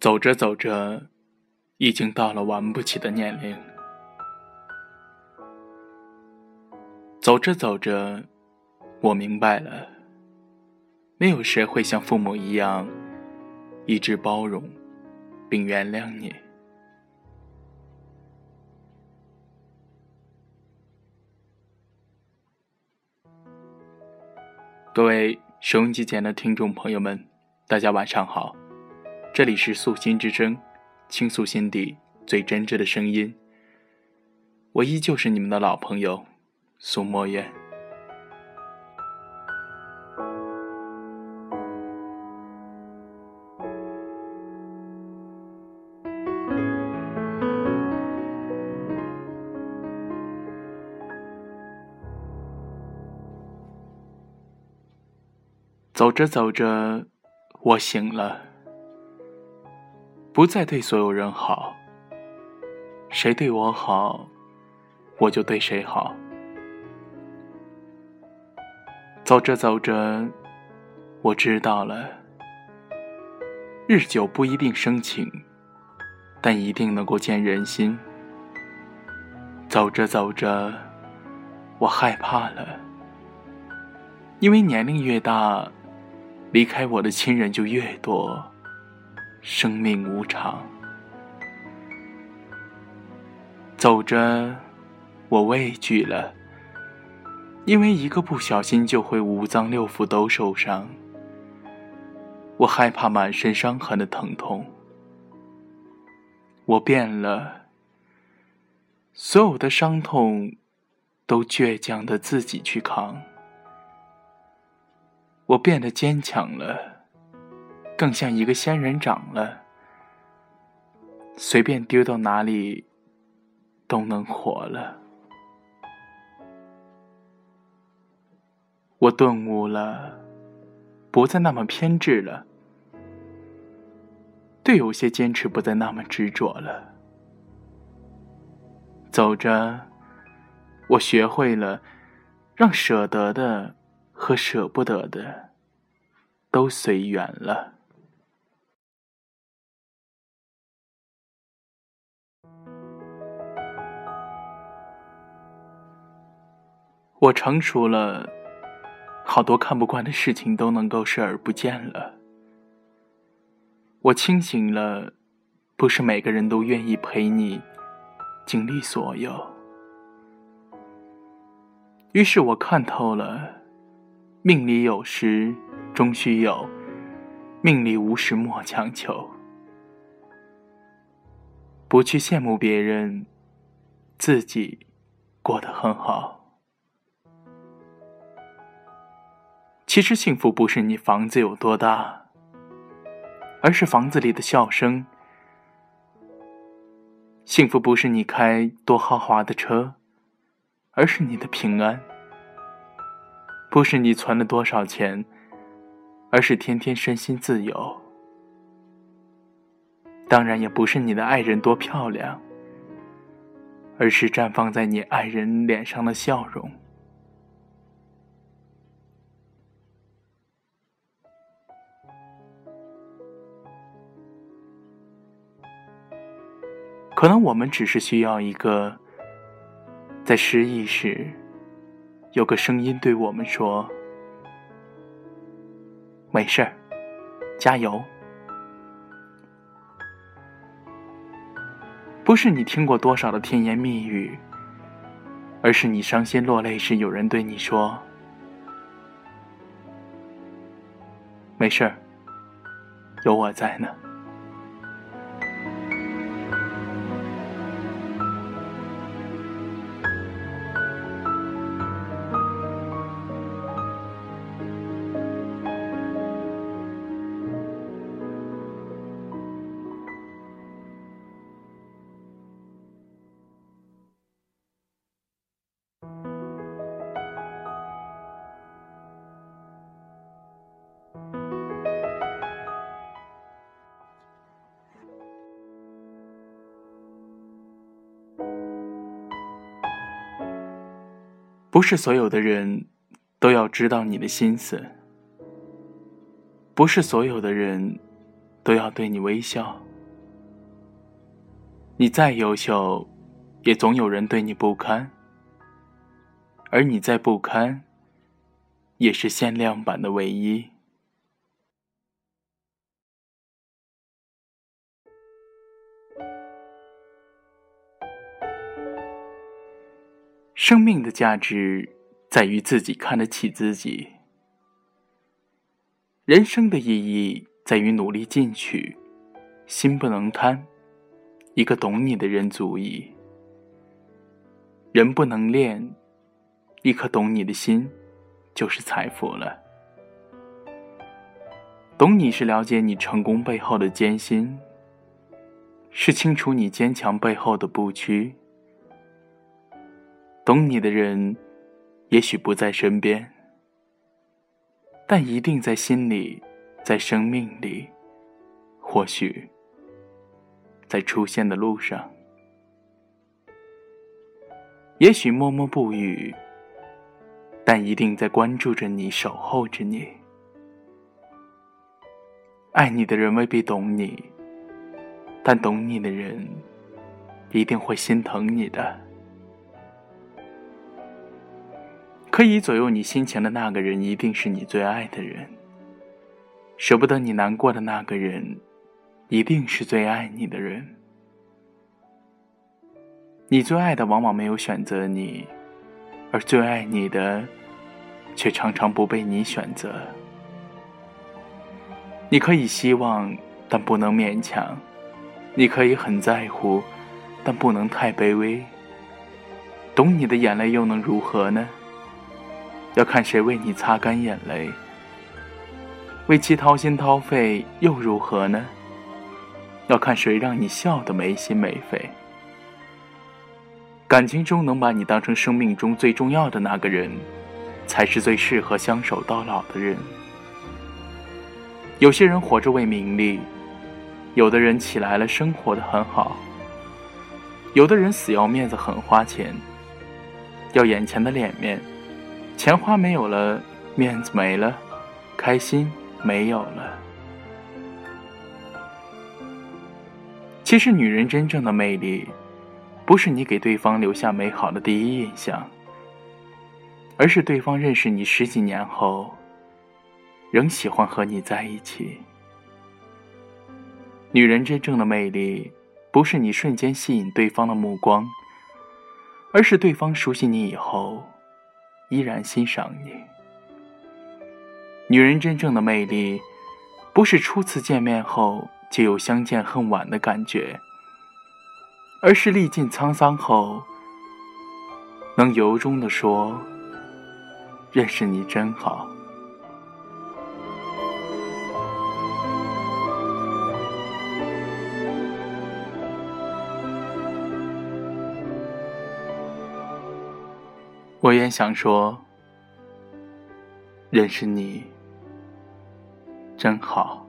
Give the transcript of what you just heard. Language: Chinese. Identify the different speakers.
Speaker 1: 走着走着，已经到了玩不起的年龄。走着走着，我明白了，没有谁会像父母一样，一直包容并原谅你。各位收音机前的听众朋友们，大家晚上好。这里是素心之声，倾诉心底最真挚的声音。我依旧是你们的老朋友苏墨渊。走着走着，我醒了。不再对所有人好，谁对我好，我就对谁好。走着走着，我知道了，日久不一定生情，但一定能够见人心。走着走着，我害怕了，因为年龄越大，离开我的亲人就越多。生命无常，走着，我畏惧了，因为一个不小心就会五脏六腑都受伤。我害怕满身伤痕的疼痛。我变了，所有的伤痛都倔强的自己去扛。我变得坚强了。更像一个仙人掌了，随便丢到哪里都能活了。我顿悟了，不再那么偏执了，对有些坚持不再那么执着了。走着，我学会了让舍得的和舍不得的都随缘了。我成熟了，好多看不惯的事情都能够视而不见了。我清醒了，不是每个人都愿意陪你经历所有。于是我看透了，命里有时终须有，命里无时莫强求。不去羡慕别人，自己过得很好。其实幸福不是你房子有多大，而是房子里的笑声；幸福不是你开多豪华的车，而是你的平安；不是你存了多少钱，而是天天身心自由；当然也不是你的爱人多漂亮，而是绽放在你爱人脸上的笑容。可能我们只是需要一个，在失意时，有个声音对我们说：“没事儿，加油。”不是你听过多少的甜言蜜语，而是你伤心落泪时，有人对你说：“没事儿，有我在呢。”不是所有的人都要知道你的心思不是所有的人都要对你微笑。你再优秀也总有人对你不堪而你再不堪也是限量版的唯一。生命的价值在于自己看得起自己，人生的意义在于努力进取，心不能贪。一个懂你的人足矣。人不能练，一颗懂你的心就是财富了。懂你是了解你成功背后的艰辛，是清楚你坚强背后的不屈。懂你的人，也许不在身边，但一定在心里，在生命里，或许。在出现的路上，也许默默不语，但一定在关注着你，守候着你。爱你的人未必懂你，但懂你的人一定会心疼你的。可以左右你心情的那个人，一定是你最爱的人。舍不得你难过的那个人。一定是最爱你的人，你最爱的往往没有选择你，而最爱你的，却常常不被你选择。你可以希望，但不能勉强；你可以很在乎，但不能太卑微。懂你的眼泪又能如何呢？要看谁为你擦干眼泪，为其掏心掏肺又如何呢？要看谁让你笑得没心没肺。感情中能把你当成生命中最重要的那个人，才是最适合相守到老的人。有些人活着为名利，有的人起来了生活的很好，有的人死要面子很花钱，要眼前的脸面，钱花没有了，面子没了，开心没有了。其实，女人真正的魅力，不是你给对方留下美好的第一印象，而是对方认识你十几年后，仍喜欢和你在一起。女人真正的魅力，不是你瞬间吸引对方的目光，而是对方熟悉你以后，依然欣赏你。女人真正的魅力，不是初次见面后。就有相见恨晚的感觉，而是历尽沧桑后，能由衷的说：“认识你真好。”我也想说：“认识你真好。”